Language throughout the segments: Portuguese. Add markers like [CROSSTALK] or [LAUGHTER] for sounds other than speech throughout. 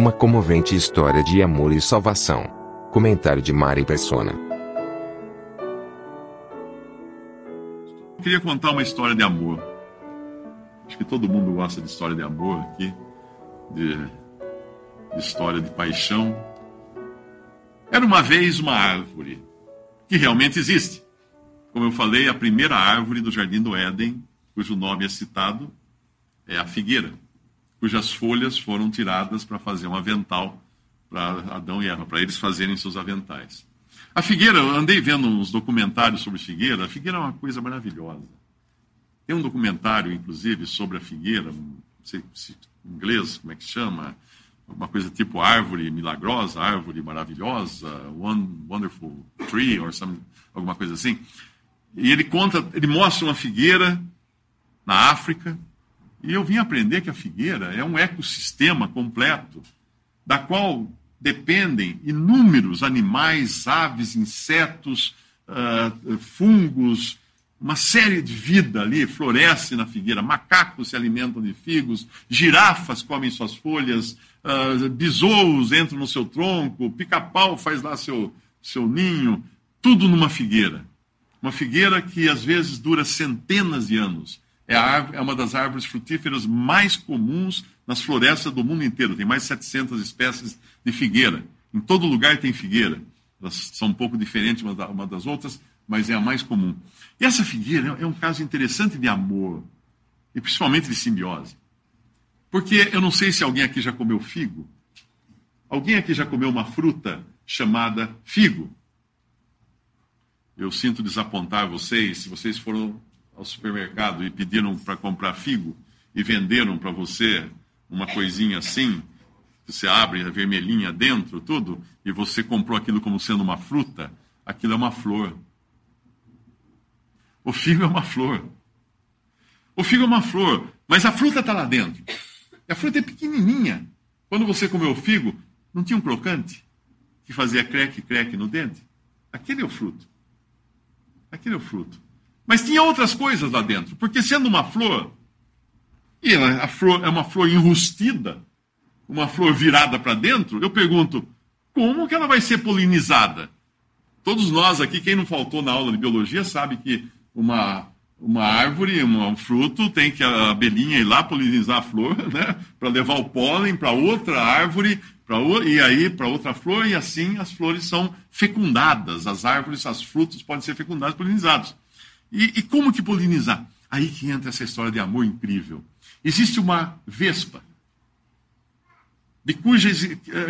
Uma comovente história de amor e salvação. Comentário de Mari Persona. Eu queria contar uma história de amor. Acho que todo mundo gosta de história de amor aqui, de, de história de paixão. Era uma vez uma árvore que realmente existe. Como eu falei, a primeira árvore do Jardim do Éden, cujo nome é citado, é a figueira, cujas folhas foram tiradas para fazer um avental para Adão e Eva, para eles fazerem seus aventais. A figueira, eu andei vendo uns documentários sobre figueira, a figueira é uma coisa maravilhosa. Tem um documentário, inclusive, sobre a figueira, não sei se em inglês, como é que chama, uma coisa tipo árvore milagrosa, árvore maravilhosa, one wonderful tree, or some, alguma coisa assim. E ele conta, ele mostra uma figueira na África, e eu vim aprender que a figueira é um ecossistema completo, da qual dependem inúmeros animais, aves, insetos, uh, fungos, uma série de vida ali floresce na figueira. Macacos se alimentam de figos, girafas comem suas folhas, uh, besouros entram no seu tronco, pica-pau faz lá seu, seu ninho, tudo numa figueira. Uma figueira que às vezes dura centenas de anos. É, árvore, é uma das árvores frutíferas mais comuns nas florestas do mundo inteiro. Tem mais de 700 espécies de figueira. Em todo lugar tem figueira. Elas são um pouco diferentes uma das outras, mas é a mais comum. E essa figueira é um caso interessante de amor, e principalmente de simbiose. Porque eu não sei se alguém aqui já comeu figo. Alguém aqui já comeu uma fruta chamada figo? Eu sinto desapontar vocês se vocês foram ao supermercado e pediram para comprar figo e venderam para você uma coisinha assim, você abre a vermelhinha dentro, tudo, e você comprou aquilo como sendo uma fruta, aquilo é uma flor. O figo é uma flor. O figo é uma flor, mas a fruta está lá dentro. E a fruta é pequenininha. Quando você comeu o figo, não tinha um crocante que fazia creque, creque no dente? Aquele é o fruto. Aquele é o fruto. Mas tinha outras coisas lá dentro, porque sendo uma flor, e a flor é uma flor enrustida, uma flor virada para dentro, eu pergunto, como que ela vai ser polinizada? Todos nós aqui, quem não faltou na aula de biologia, sabe que uma, uma árvore, um fruto, tem que a abelhinha ir lá polinizar a flor, [LAUGHS] né? Para levar o pólen para outra árvore, para e aí para outra flor, e assim as flores são fecundadas. As árvores, os frutos podem ser fecundados, polinizados. E, e como que polinizar? Aí que entra essa história de amor incrível. Existe uma vespa, de cuja,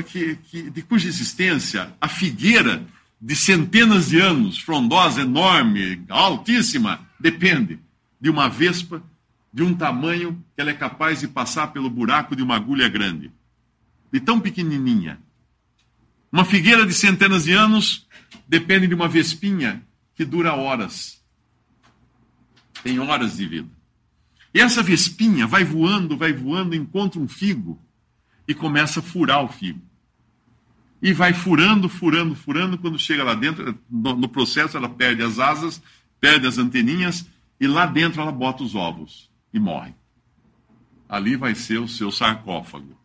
que, de cuja existência a figueira de centenas de anos, frondosa, enorme, altíssima, depende de uma vespa de um tamanho que ela é capaz de passar pelo buraco de uma agulha grande, de tão pequenininha. Uma figueira de centenas de anos depende de uma vespinha que dura horas tem horas de vida. E essa vespinha vai voando, vai voando, encontra um figo e começa a furar o figo. E vai furando, furando, furando. Quando chega lá dentro, no, no processo, ela perde as asas, perde as anteninhas e lá dentro ela bota os ovos e morre. Ali vai ser o seu sarcófago.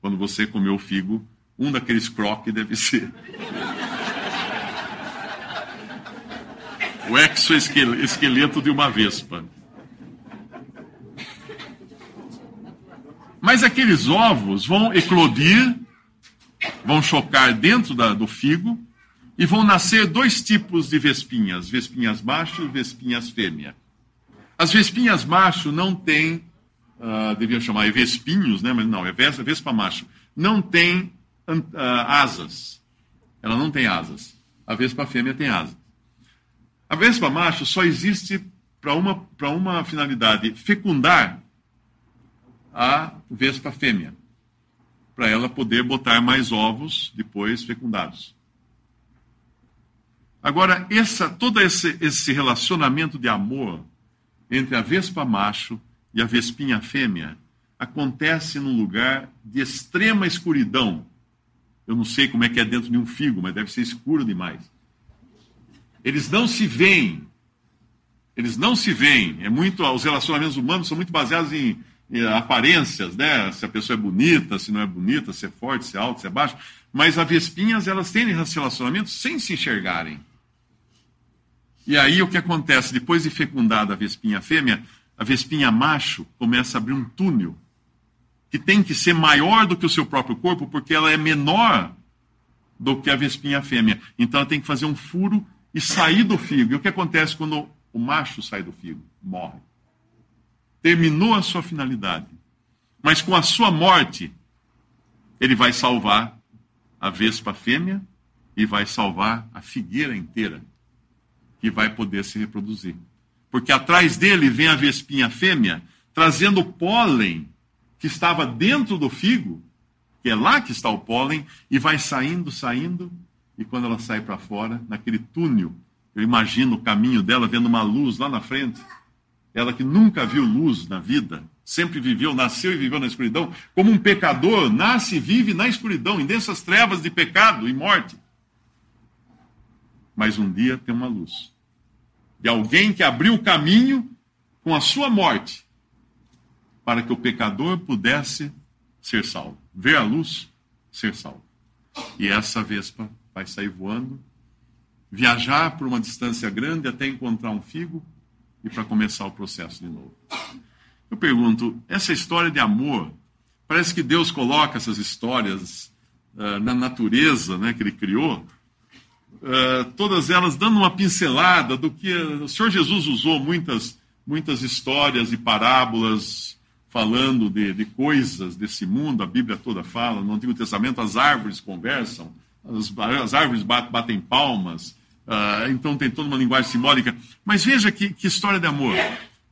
Quando você comeu o figo, um daqueles croques deve ser. O exoesqueleto de uma vespa. Mas aqueles ovos vão eclodir, vão chocar dentro da, do figo e vão nascer dois tipos de vespinhas: vespinhas macho e vespinhas fêmea. As vespinhas macho não têm, uh, devia chamar de vespinhos, né? mas não, é vespa, vespa macho. Não tem uh, asas. Ela não tem asas. A vespa fêmea tem asas. A vespa macho só existe para uma, para uma finalidade fecundar a vespa fêmea, para ela poder botar mais ovos depois fecundados. Agora, essa, todo esse, esse relacionamento de amor entre a vespa macho e a vespinha fêmea acontece num lugar de extrema escuridão. Eu não sei como é que é dentro de um figo, mas deve ser escuro demais. Eles não se veem. Eles não se veem. É muito, os relacionamentos humanos são muito baseados em, em aparências, né? Se a pessoa é bonita, se não é bonita, se é forte, se é alto, se é baixo. Mas as vespinhas, elas têm relacionamentos sem se enxergarem. E aí o que acontece? Depois de fecundada a vespinha fêmea, a vespinha macho começa a abrir um túnel que tem que ser maior do que o seu próprio corpo, porque ela é menor do que a vespinha fêmea. Então ela tem que fazer um furo e sair do figo. E o que acontece quando o macho sai do figo? Morre. Terminou a sua finalidade. Mas com a sua morte, ele vai salvar a vespa fêmea e vai salvar a figueira inteira que vai poder se reproduzir. Porque atrás dele vem a vespinha fêmea trazendo pólen que estava dentro do figo, que é lá que está o pólen, e vai saindo, saindo, e quando ela sai para fora, naquele túnel, eu imagino o caminho dela vendo uma luz lá na frente. Ela que nunca viu luz na vida, sempre viveu, nasceu e viveu na escuridão, como um pecador nasce e vive na escuridão, em dessas trevas de pecado e morte. Mas um dia tem uma luz de alguém que abriu o caminho com a sua morte para que o pecador pudesse ser salvo. Ver a luz, ser salvo. E essa vespa vai sair voando, viajar por uma distância grande até encontrar um figo e para começar o processo de novo. Eu pergunto, essa história de amor, parece que Deus coloca essas histórias uh, na natureza né, que Ele criou uh, todas elas dando uma pincelada do que o Senhor Jesus usou muitas, muitas histórias e parábolas falando de, de coisas desse mundo, a Bíblia toda fala, no Antigo Testamento as árvores conversam, as, as árvores batem palmas, uh, então tem toda uma linguagem simbólica. Mas veja que, que história de amor,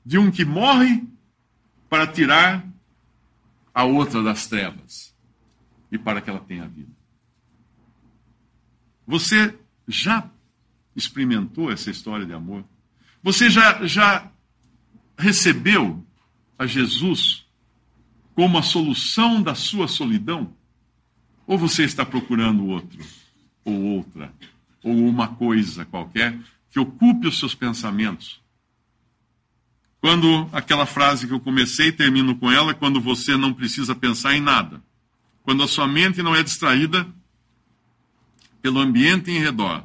de um que morre para tirar a outra das trevas e para que ela tenha vida. Você já experimentou essa história de amor? Você já, já recebeu a Jesus como a solução da sua solidão? Ou você está procurando outro, ou outra, ou uma coisa qualquer que ocupe os seus pensamentos? Quando aquela frase que eu comecei, termino com ela, quando você não precisa pensar em nada. Quando a sua mente não é distraída pelo ambiente em redor.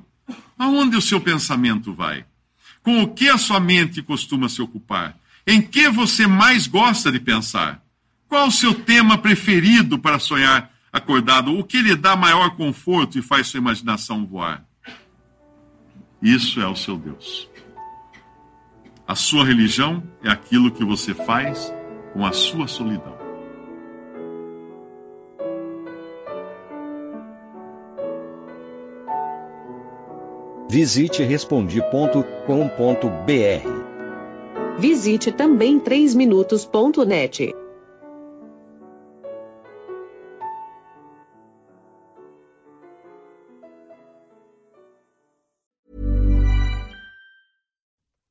Aonde o seu pensamento vai? Com o que a sua mente costuma se ocupar? Em que você mais gosta de pensar? Qual o seu tema preferido para sonhar acordado? O que lhe dá maior conforto e faz sua imaginação voar? Isso é o seu Deus. A sua religião é aquilo que você faz com a sua solidão. Visite respondi.com.br. Visite também 3minutos.net.